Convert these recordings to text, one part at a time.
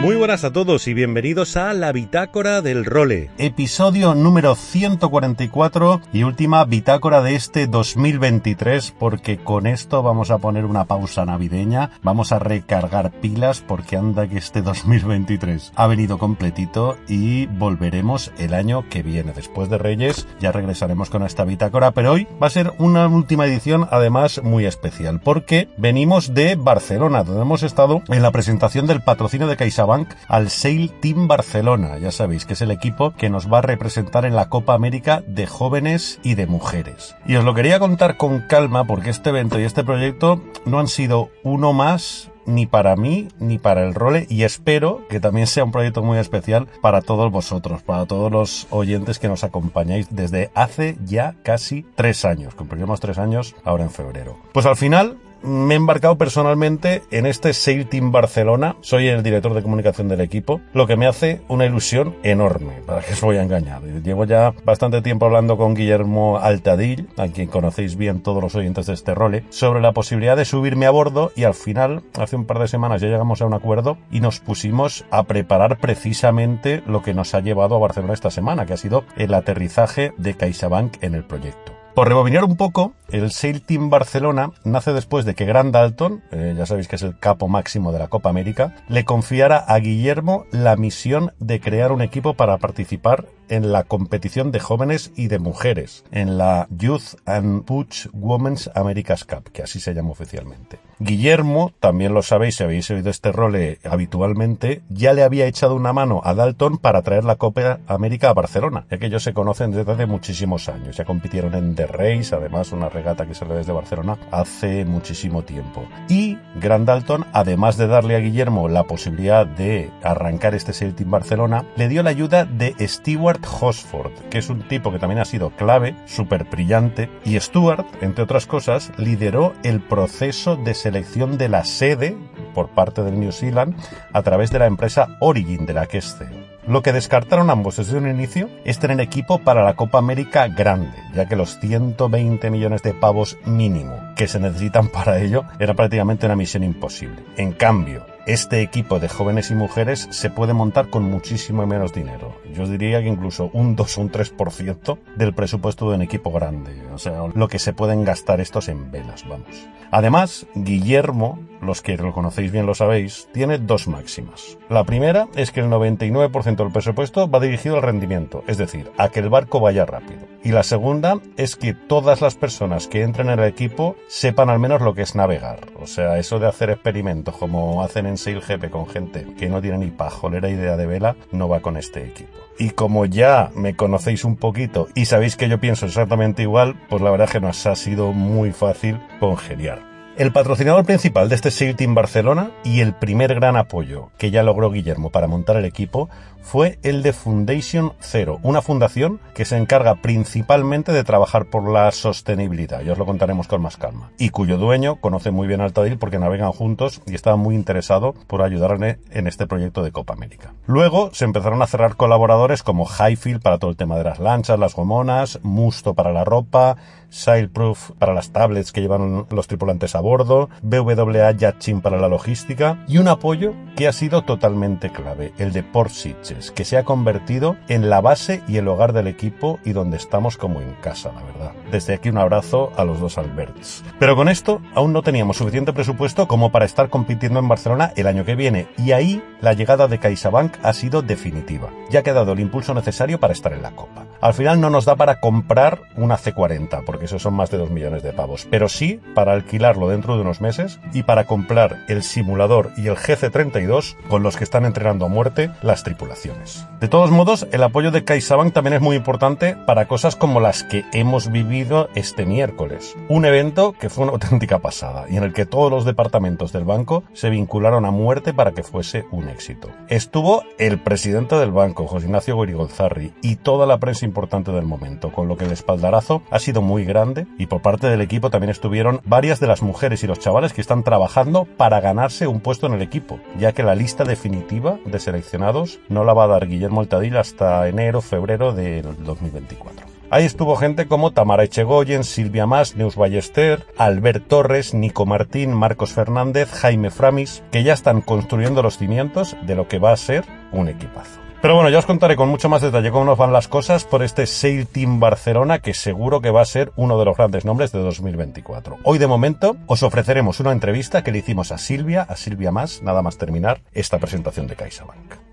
Muy buenas a todos y bienvenidos a La Bitácora del Role, episodio número 144 y última bitácora de este 2023 porque con esto vamos a poner una pausa navideña, vamos a recargar pilas porque anda que este 2023 ha venido completito y volveremos el año que viene. Después de Reyes ya regresaremos con esta bitácora, pero hoy va a ser una última edición además muy especial porque venimos de Barcelona, donde hemos estado en la presentación del patrocinio de CaixaBank al Sail Team Barcelona. Ya sabéis que es el equipo que nos va a representar en la Copa América de jóvenes y de mujeres. Y os lo quería contar con calma porque este evento y este proyecto no han sido uno más ni para mí ni para el role y espero que también sea un proyecto muy especial para todos vosotros, para todos los oyentes que nos acompañáis desde hace ya casi tres años. Cumplimos tres años ahora en febrero. Pues al final me he embarcado personalmente en este Sail Team Barcelona. Soy el director de comunicación del equipo, lo que me hace una ilusión enorme, para que os voy a engañar. Llevo ya bastante tiempo hablando con Guillermo Altadil, a quien conocéis bien todos los oyentes de este role, sobre la posibilidad de subirme a bordo y al final, hace un par de semanas ya llegamos a un acuerdo y nos pusimos a preparar precisamente lo que nos ha llevado a Barcelona esta semana, que ha sido el aterrizaje de CaixaBank en el proyecto. Por rebobinar un poco, el Sail Team Barcelona nace después de que Grant Dalton, eh, ya sabéis que es el capo máximo de la Copa América, le confiara a Guillermo la misión de crear un equipo para participar en la competición de jóvenes y de mujeres, en la Youth and Butch Women's America's Cup, que así se llama oficialmente. Guillermo, también lo sabéis si habéis oído este rol habitualmente, ya le había echado una mano a Dalton para traer la Copa América a Barcelona, ya que ellos se conocen desde hace muchísimos años, ya compitieron en The Race, además una regata que sale desde Barcelona hace muchísimo tiempo. Y Grant Dalton, además de darle a Guillermo la posibilidad de arrancar este Sail Team Barcelona, le dio la ayuda de Stewart Hosford, que es un tipo que también ha sido clave, súper brillante, y Stewart, entre otras cosas, lideró el proceso de selección de la sede por parte del New Zealand a través de la empresa Origin de la que es CEO. Lo que descartaron ambos desde un inicio es tener equipo para la Copa América grande, ya que los 120 millones de pavos mínimo que se necesitan para ello era prácticamente una misión imposible. En cambio, este equipo de jóvenes y mujeres se puede montar con muchísimo menos dinero. Yo diría que incluso un 2 o un 3% del presupuesto de un equipo grande. O sea, lo que se pueden gastar estos en velas, vamos. Además, Guillermo, los que lo conocéis bien lo sabéis, tiene dos máximas. La primera es que el 99% del presupuesto va dirigido al rendimiento, es decir, a que el barco vaya rápido. Y la segunda es que todas las personas que entren en el equipo sepan al menos lo que es navegar. O sea, eso de hacer experimentos como hacen en SailGP con gente que no tiene ni pajolera idea de vela, no va con este equipo. Y como ya me conocéis un poquito y sabéis que yo pienso exactamente igual, pues la verdad es que nos ha sido muy fácil congeniar. El patrocinador principal de este Sail Team Barcelona y el primer gran apoyo que ya logró Guillermo para montar el equipo fue el de Foundation Zero, una fundación que se encarga principalmente de trabajar por la sostenibilidad, ya os lo contaremos con más calma, y cuyo dueño conoce muy bien Altadil porque navegan juntos y estaba muy interesado por ayudarle en este proyecto de Copa América. Luego se empezaron a cerrar colaboradores como Highfield para todo el tema de las lanchas, las gomonas, Musto para la ropa, Sailproof para las tablets que llevan los tripulantes a bordo, BWA Yachin para la logística y un apoyo que ha sido totalmente clave, el de Port Sitges, que se ha convertido en la base y el hogar del equipo y donde estamos como en casa, la verdad. Desde aquí un abrazo a los dos Alberts. Pero con esto aún no teníamos suficiente presupuesto como para estar compitiendo en Barcelona el año que viene y ahí la llegada de CaixaBank ha sido definitiva. Ya ha quedado el impulso necesario para estar en la Copa. Al final no nos da para comprar una C40, porque porque esos son más de 2 millones de pavos, pero sí para alquilarlo dentro de unos meses y para comprar el simulador y el GC32 con los que están entrenando a muerte las tripulaciones. De todos modos, el apoyo de CaixaBank también es muy importante para cosas como las que hemos vivido este miércoles. Un evento que fue una auténtica pasada y en el que todos los departamentos del banco se vincularon a muerte para que fuese un éxito. Estuvo el presidente del banco, José Ignacio Gorigolzarri, y toda la prensa importante del momento, con lo que el espaldarazo ha sido muy grande y por parte del equipo también estuvieron varias de las mujeres y los chavales que están trabajando para ganarse un puesto en el equipo, ya que la lista definitiva de seleccionados no la va a dar Guillermo Altadil hasta enero, febrero del 2024. Ahí estuvo gente como Tamara Echegoyen, Silvia Mas, Neus Ballester, Albert Torres, Nico Martín, Marcos Fernández, Jaime Framis, que ya están construyendo los cimientos de lo que va a ser un equipazo. Pero bueno, ya os contaré con mucho más detalle cómo nos van las cosas por este Sail Team Barcelona que seguro que va a ser uno de los grandes nombres de 2024. Hoy de momento os ofreceremos una entrevista que le hicimos a Silvia, a Silvia Más, nada más terminar esta presentación de CaixaBank.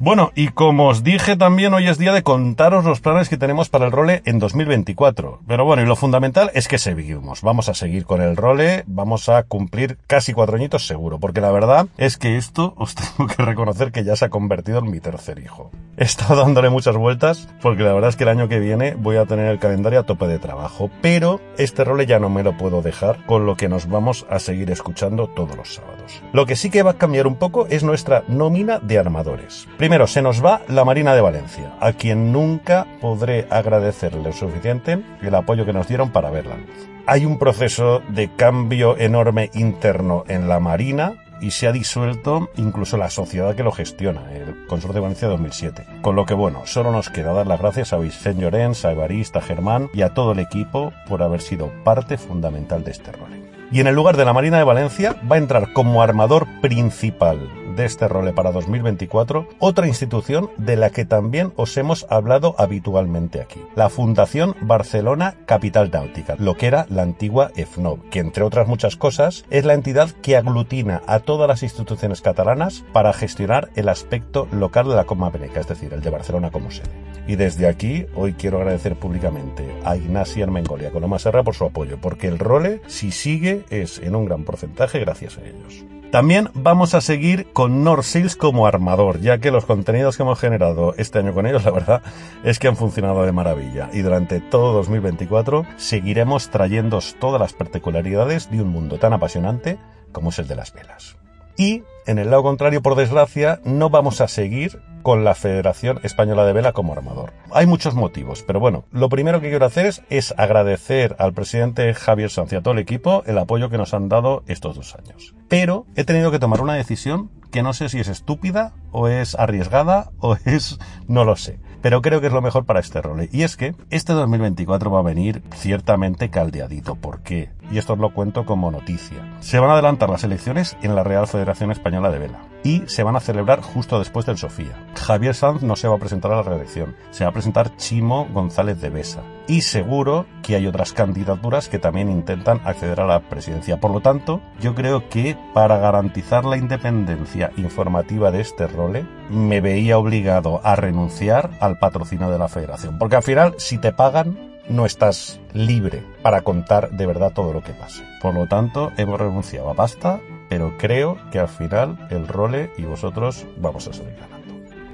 Bueno, y como os dije también hoy es día de contaros los planes que tenemos para el role en 2024. Pero bueno, y lo fundamental es que seguimos. Vamos a seguir con el role, vamos a cumplir casi cuatro añitos seguro, porque la verdad es que esto os tengo que reconocer que ya se ha convertido en mi tercer hijo. He estado dándole muchas vueltas porque la verdad es que el año que viene voy a tener el calendario a tope de trabajo, pero este role ya no me lo puedo dejar con lo que nos vamos a seguir escuchando todos los sábados. Lo que sí que va a cambiar un poco es nuestra nómina de armadores. Primero, se nos va la Marina de Valencia, a quien nunca podré agradecerle lo suficiente el apoyo que nos dieron para ver la luz. Hay un proceso de cambio enorme interno en la Marina, y se ha disuelto incluso la sociedad que lo gestiona, el Consorcio de Valencia 2007. Con lo que bueno, solo nos queda dar las gracias a Vicente Llorens, a Evarista, a Germán y a todo el equipo por haber sido parte fundamental de este rol. Y en el lugar de la Marina de Valencia va a entrar como armador principal de este role para 2024 otra institución de la que también os hemos hablado habitualmente aquí, la Fundación Barcelona Capital Náutica, lo que era la antigua EFNOB, que entre otras muchas cosas es la entidad que aglutina a todas las instituciones catalanas para gestionar el aspecto local de la Coma Beneca, es decir, el de Barcelona como sede. Y desde aquí hoy quiero agradecer públicamente a Ignacio Armengolia con Serra por su apoyo, porque el role, si sigue, es en un gran porcentaje gracias a ellos. También vamos a seguir con North como armador, ya que los contenidos que hemos generado este año con ellos, la verdad, es que han funcionado de maravilla. Y durante todo 2024 seguiremos trayéndoos todas las particularidades de un mundo tan apasionante como es el de las velas. Y, en el lado contrario, por desgracia, no vamos a seguir con la Federación Española de Vela como armador. Hay muchos motivos, pero bueno, lo primero que quiero hacer es, agradecer al presidente Javier Sanz y a todo el equipo el apoyo que nos han dado estos dos años. Pero he tenido que tomar una decisión que no sé si es estúpida o es arriesgada o es... no lo sé pero creo que es lo mejor para este rol. Y es que este 2024 va a venir ciertamente caldeadito. ¿Por qué? Y esto os lo cuento como noticia. Se van a adelantar las elecciones en la Real Federación Española de Vela y se van a celebrar justo después del Sofía. Javier Sanz no se va a presentar a la reelección, se va a presentar Chimo González de Besa. Y seguro que hay otras candidaturas que también intentan acceder a la presidencia. Por lo tanto, yo creo que para garantizar la independencia informativa de este role, me veía obligado a renunciar al patrocinio de la federación. Porque al final, si te pagan, no estás libre para contar de verdad todo lo que pase. Por lo tanto, hemos renunciado a pasta, pero creo que al final el role y vosotros vamos a salir ganando.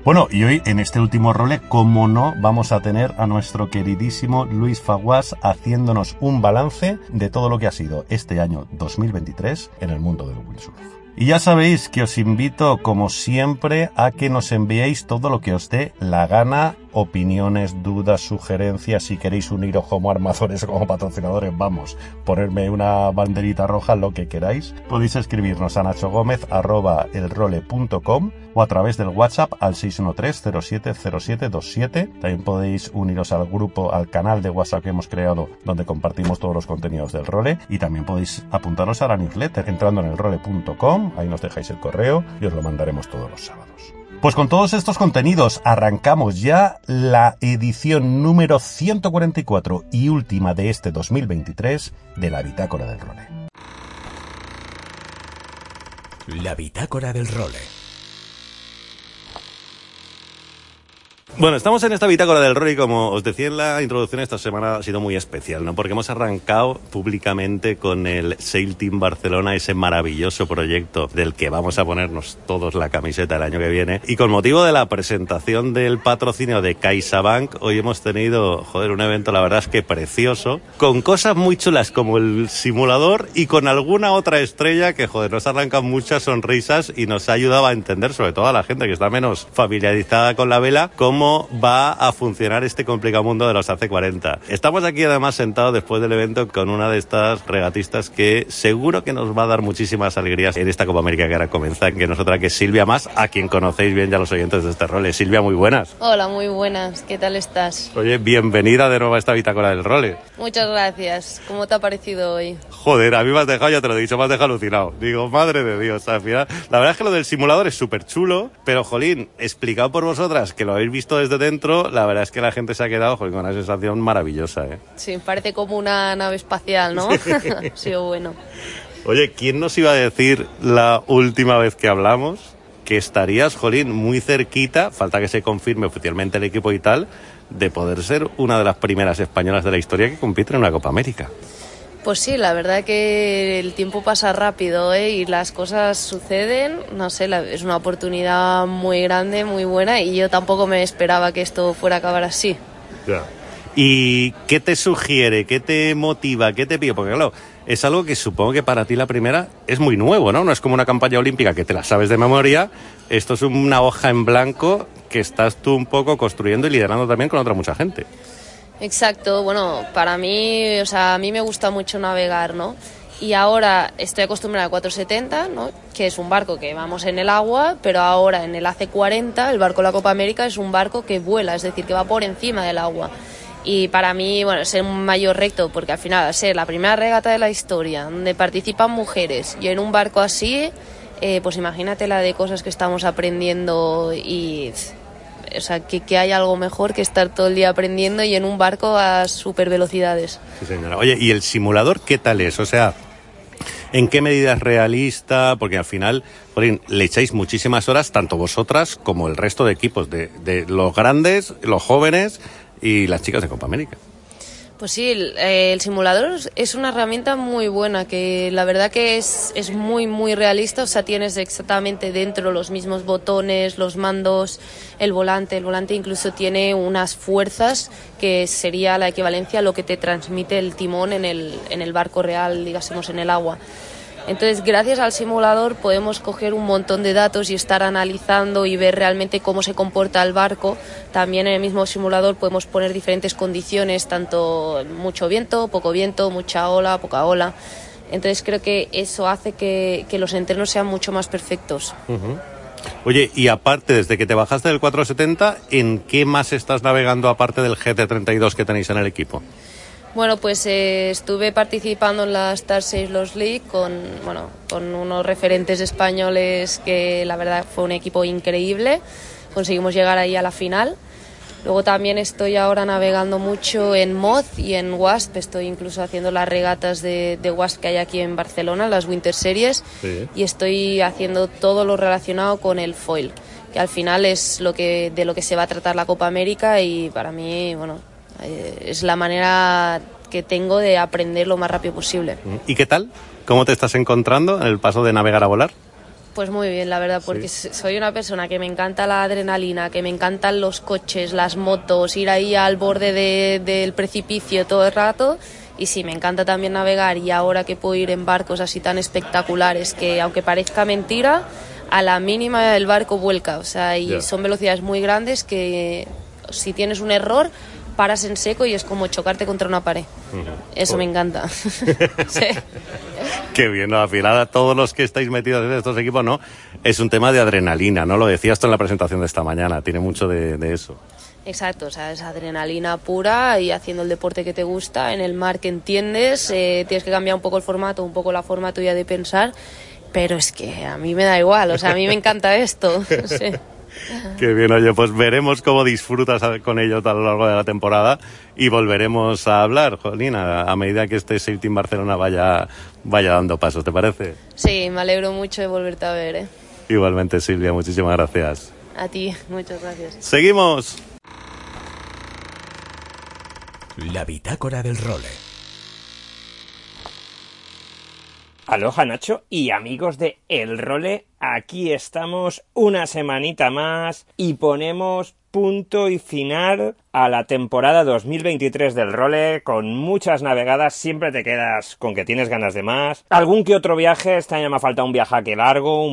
Bueno, y hoy en este último role, como no, vamos a tener a nuestro queridísimo Luis Faguas haciéndonos un balance de todo lo que ha sido este año 2023 en el mundo del windsurf. Y ya sabéis que os invito, como siempre, a que nos enviéis todo lo que os dé la gana opiniones, dudas, sugerencias, si queréis uniros como armadores o como patrocinadores, vamos, ponerme una banderita roja, lo que queráis, podéis escribirnos a nachogomez.elrole.com o a través del WhatsApp al 613-070727. También podéis uniros al grupo, al canal de WhatsApp que hemos creado donde compartimos todos los contenidos del role y también podéis apuntaros a la newsletter entrando en elrole.com, ahí nos dejáis el correo y os lo mandaremos todos los sábados. Pues con todos estos contenidos arrancamos ya la edición número 144 y última de este 2023 de la Bitácora del Role. La Bitácora del Role. Bueno, estamos en esta bitácora del Rory, como os decía en la introducción, esta semana ha sido muy especial, ¿no? Porque hemos arrancado públicamente con el Sail Team Barcelona, ese maravilloso proyecto del que vamos a ponernos todos la camiseta el año que viene. Y con motivo de la presentación del patrocinio de CaixaBank, hoy hemos tenido, joder, un evento, la verdad es que precioso, con cosas muy chulas como el simulador y con alguna otra estrella que, joder, nos ha arrancado muchas sonrisas y nos ha ayudado a entender, sobre todo a la gente que está menos familiarizada con la vela, cómo va a funcionar este complicado mundo de los AC40. Estamos aquí además sentados después del evento con una de estas regatistas que seguro que nos va a dar muchísimas alegrías en esta Copa América que ahora comienza, que nosotros que es Silvia Más, a quien conocéis bien ya los oyentes de este role. Silvia, muy buenas. Hola, muy buenas. ¿Qué tal estás? Oye, bienvenida de nuevo a esta bitácora del role. Muchas gracias. ¿Cómo te ha parecido hoy? Joder, a mí me has dejado, ya te lo he dicho, me has dejado alucinado. Digo, madre de Dios, al final. La verdad es que lo del simulador es súper chulo, pero jolín, explicado por vosotras que lo habéis visto desde dentro, la verdad es que la gente se ha quedado con una sensación maravillosa. ¿eh? Sí, parece como una nave espacial, ¿no? ha sido bueno. Oye, ¿quién nos iba a decir la última vez que hablamos que estarías, Jolín, muy cerquita, falta que se confirme oficialmente el equipo y tal, de poder ser una de las primeras españolas de la historia que compiten en una Copa América? Pues sí, la verdad que el tiempo pasa rápido ¿eh? y las cosas suceden. No sé, es una oportunidad muy grande, muy buena y yo tampoco me esperaba que esto fuera a acabar así. Ya. ¿Y qué te sugiere, qué te motiva, qué te pide? Porque claro, es algo que supongo que para ti la primera es muy nuevo, ¿no? No es como una campaña olímpica que te la sabes de memoria. Esto es una hoja en blanco que estás tú un poco construyendo y liderando también con otra mucha gente. Exacto, bueno, para mí, o sea, a mí me gusta mucho navegar, ¿no? Y ahora estoy acostumbrada a 470, ¿no? que es un barco que vamos en el agua, pero ahora en el AC40, el barco de la Copa América, es un barco que vuela, es decir, que va por encima del agua. Y para mí, bueno, es un mayor reto, porque al final, al ser la primera regata de la historia, donde participan mujeres, y en un barco así, eh, pues imagínate la de cosas que estamos aprendiendo y o sea, que, hay algo mejor que estar todo el día aprendiendo y en un barco a super velocidades. Sí, señora. Oye, ¿y el simulador qué tal es? O sea, ¿en qué medida es realista? Porque al final, le echáis muchísimas horas, tanto vosotras como el resto de equipos, de, de los grandes, los jóvenes y las chicas de Copa América. Pues sí, el, simulador es una herramienta muy buena, que la verdad que es, es muy, muy realista, o sea, tienes exactamente dentro los mismos botones, los mandos, el volante, el volante incluso tiene unas fuerzas que sería la equivalencia a lo que te transmite el timón en el, en el barco real, digásemos, en el agua. Entonces, gracias al simulador podemos coger un montón de datos y estar analizando y ver realmente cómo se comporta el barco. También en el mismo simulador podemos poner diferentes condiciones, tanto mucho viento, poco viento, mucha ola, poca ola. Entonces creo que eso hace que, los entrenos sean mucho más perfectos. Oye, y aparte, desde que te bajaste del 470, ¿en qué más estás navegando aparte del GT32 que tenéis en el equipo? Bueno, pues eh, estuve participando en la Star Sailors League con, bueno, con unos referentes españoles que la verdad fue un equipo increíble. Conseguimos llegar ahí a la final. Luego también estoy ahora navegando mucho en Moz y en Wasp. Estoy incluso haciendo las regatas de, de Wasp que hay aquí en Barcelona, las Winter Series. Y estoy haciendo todo lo relacionado con el foil, que al final es lo que, de lo que se va a tratar la Copa América y para mí, bueno, eh, es la manera que tengo de aprender lo más rápido posible. ¿Y qué tal? ¿Cómo te estás encontrando en el paso de navegar a volar? Pues muy bien, la verdad, porque soy una persona que me encanta la adrenalina, que me encantan los coches, las motos, ir ahí al borde del precipicio todo el rato. Y sí, me encanta también navegar y ahora que puedo ir en barcos así tan espectaculares que aunque parezca mentira, a la mínima el barco vuelca. O sea, y son velocidades muy grandes que si tienes un error paras en seco y es como chocarte contra una pared. Eso me encanta. sí. Qué bien, ¿no? al final a todos los que estáis metidos en estos equipos, ¿no? Es un tema de adrenalina, ¿no? Lo decías tú en la presentación de esta mañana, tiene mucho de, eso. Exacto, o sea, es adrenalina pura y haciendo el deporte que te gusta, en el mar que entiendes, eh, tienes que cambiar un poco el formato, un poco la forma tuya de pensar, pero es que a mí me da igual, o sea, a mí me encanta esto. sí. Qué bien, oye, pues veremos cómo disfrutas con ellos a lo largo de la temporada y volveremos a hablar, Jolina, a medida que este Safety Team Barcelona vaya, vaya dando pasos, ¿te parece? Sí, me alegro mucho de volverte a ver. ¿eh? Igualmente, Silvia, muchísimas gracias. A ti, muchas gracias. Seguimos. La bitácora del role. Aloha Nacho y amigos de El Role, aquí estamos una semanita más y ponemos punto y final a la temporada 2023 del role, con muchas navegadas, siempre te quedas con que tienes ganas de más. Algún que otro viaje, este año me ha faltado un viaje largo,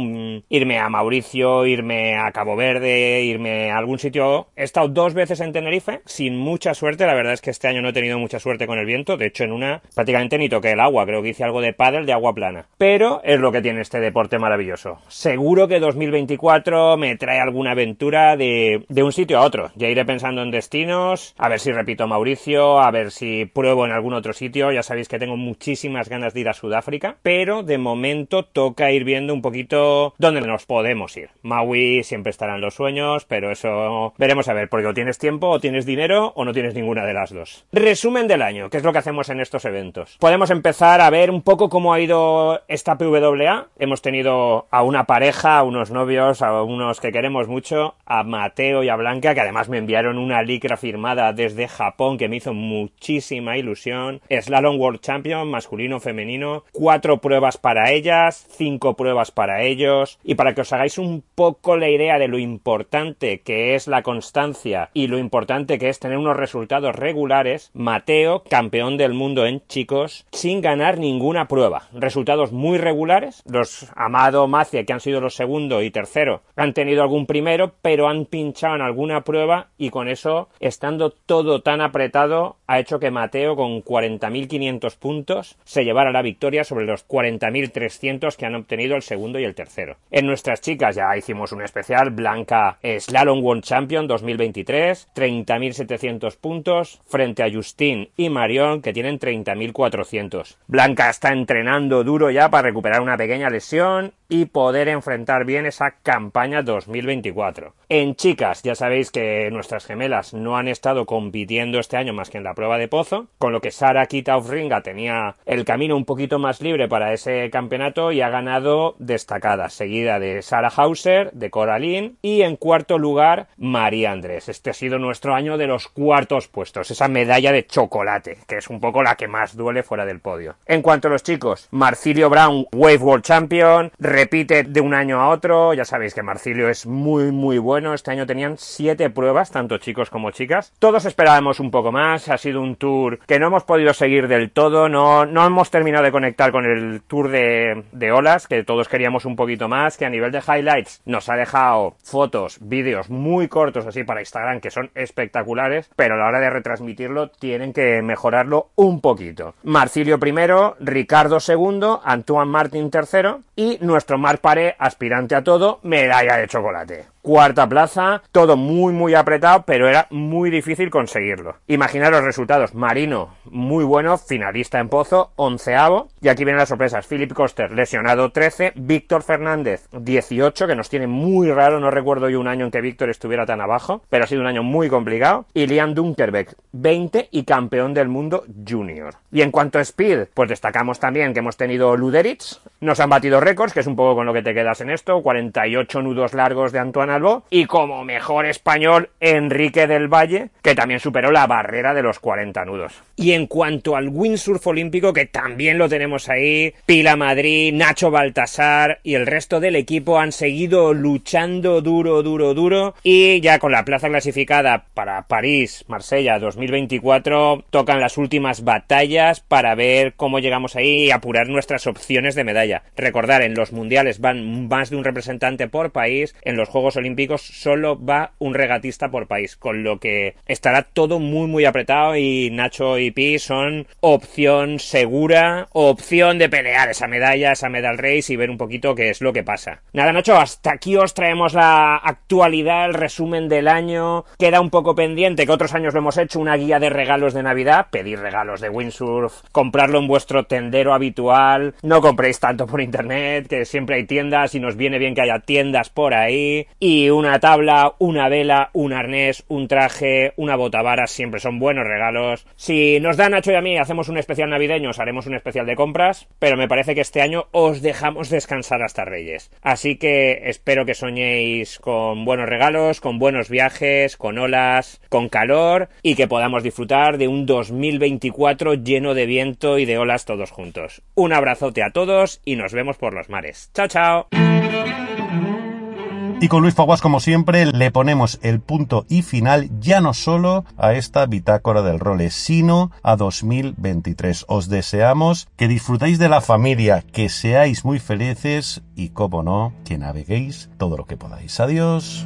irme a Mauricio, irme a Cabo Verde, irme a algún sitio. He estado dos veces en Tenerife, sin mucha suerte, la verdad es que este año no he tenido mucha suerte con el viento, de hecho en una prácticamente ni toqué el agua, creo que hice algo de paddle de agua plana. Pero es lo que tiene este deporte maravilloso. Seguro que 2024 me trae alguna aventura de, de un sitio a otro, ya iré pensando en destino a ver si repito Mauricio, a ver si pruebo en algún otro sitio. Ya sabéis que tengo muchísimas ganas de ir a Sudáfrica, pero de momento toca ir viendo un poquito dónde nos podemos ir. Maui siempre estarán los sueños, pero eso veremos a ver, porque o tienes tiempo, o tienes dinero, o no tienes ninguna de las dos. Resumen del año, que es lo que hacemos en estos eventos. Podemos empezar a ver un poco cómo ha ido esta PWA. Hemos tenido a una pareja, a unos novios, a unos que queremos mucho, a Mateo y a Blanca, que además me enviaron una licra firmada desde Japón que me hizo muchísima ilusión. Slalom World Champion, masculino, femenino. Cuatro pruebas para ellas, cinco pruebas para ellos. Y para que os hagáis un poco la idea de lo importante que es la constancia y lo importante que es tener unos resultados regulares, Mateo, campeón del mundo en chicos, sin ganar ninguna prueba. Resultados muy regulares. Los Amado, Macia, que han sido los segundo y tercero, han tenido algún primero, pero han pinchado en alguna prueba y con eso estando todo tan apretado, ha hecho que Mateo con 40.500 puntos se llevara la victoria sobre los 40.300 que han obtenido el segundo y el tercero. En nuestras chicas ya hicimos un especial, Blanca Slalom World Champion 2023, 30.700 puntos frente a Justin y Marion que tienen 30.400. Blanca está entrenando duro ya para recuperar una pequeña lesión y poder enfrentar bien esa campaña 2024. En chicas, ya sabéis que nuestras gemelas no han estado compitiendo este año más que en la prueba de pozo, con lo que Sara Kita-Ringa tenía el camino un poquito más libre para ese campeonato y ha ganado destacada, seguida de Sara Hauser, de Coraline y en cuarto lugar María Andrés. Este ha sido nuestro año de los cuartos puestos, esa medalla de chocolate, que es un poco la que más duele fuera del podio. En cuanto a los chicos, Marcilio Brown, Wave World Champion, repite de un año a otro. Ya sabéis que Marcilio es muy, muy bueno. Este año tenían siete pruebas, tanto chicos como chicas. Todos esperábamos un poco más. Ha sido un tour que no hemos podido seguir del todo. No, no hemos terminado de conectar con el tour de, olas, que todos queríamos un poquito más. Que a nivel de highlights nos ha dejado fotos, vídeos muy cortos así para Instagram que son espectaculares. Pero a la hora de retransmitirlo tienen que mejorarlo un poquito. Marcilio primero, Ricardo segundo, Antoine Martin tercero y nuestro Marc Paré, aspirante a todo, medalla de chocolate cuarta plaza, todo muy muy apretado, pero era muy difícil conseguirlo. Imaginaros los resultados, Marino, muy bueno, finalista en Pozo, onceavo, y aquí vienen las sorpresas, Philip Coster, lesionado 13, Víctor Fernández, 18, que nos tiene muy raro, no recuerdo yo un año en que Víctor estuviera tan abajo, pero ha sido un año muy complicado, y Liam Dunkerbeck, 20 y campeón del mundo junior. Y en cuanto a Speed, pues destacamos también que hemos tenido Luderitz, nos han batido récords, que es un poco con lo que te quedas en esto, 48 nudos largos de Antoine y como mejor español Enrique del Valle, que también superó la barrera de los 40 nudos. Y en cuanto al windsurf olímpico, que también lo tenemos ahí, Pila Madrid, Nacho Baltasar y el resto del equipo han seguido luchando duro, duro, duro y ya con la plaza clasificada para París, Marsella 2024, tocan las últimas batallas para ver cómo llegamos ahí y apurar nuestras opciones de medalla. Recordar, en los mundiales van más de un representante por país, en los Juegos Olímpicos solo va un regatista por país, con lo que estará todo muy muy apretado y Nacho y Pi son opción segura, opción de pelear esa medalla, esa medal race y ver un poquito qué es lo que pasa. Nada Nacho, hasta aquí os traemos la actualidad, el resumen del año, queda un poco pendiente que otros años lo hemos hecho, una guía de regalos de Navidad, pedir regalos de windsurf, comprarlo en vuestro tendero habitual, no compréis tanto por internet, que siempre hay tiendas y nos viene bien que haya tiendas por ahí. Y Y una tabla, una vela, un arnés, un traje, una botavara siempre son buenos regalos. Si nos da Nacho y a mí hacemos un especial navideño, os haremos un especial de compras, pero me parece que este año os dejamos descansar hasta Reyes. Así que espero que soñéis con buenos regalos, con buenos viajes, con olas, con calor y que podamos disfrutar de un 2024 lleno de viento y de olas todos juntos. Un abrazote a todos y nos vemos por los mares. Chao, chao. Y con Luis Faguas, como siempre, le ponemos el punto y final ya no solo a esta bitácora del role, sino a 2023. Os deseamos que disfrutéis de la familia, que seáis muy felices y, como no, que naveguéis todo lo que podáis. Adiós.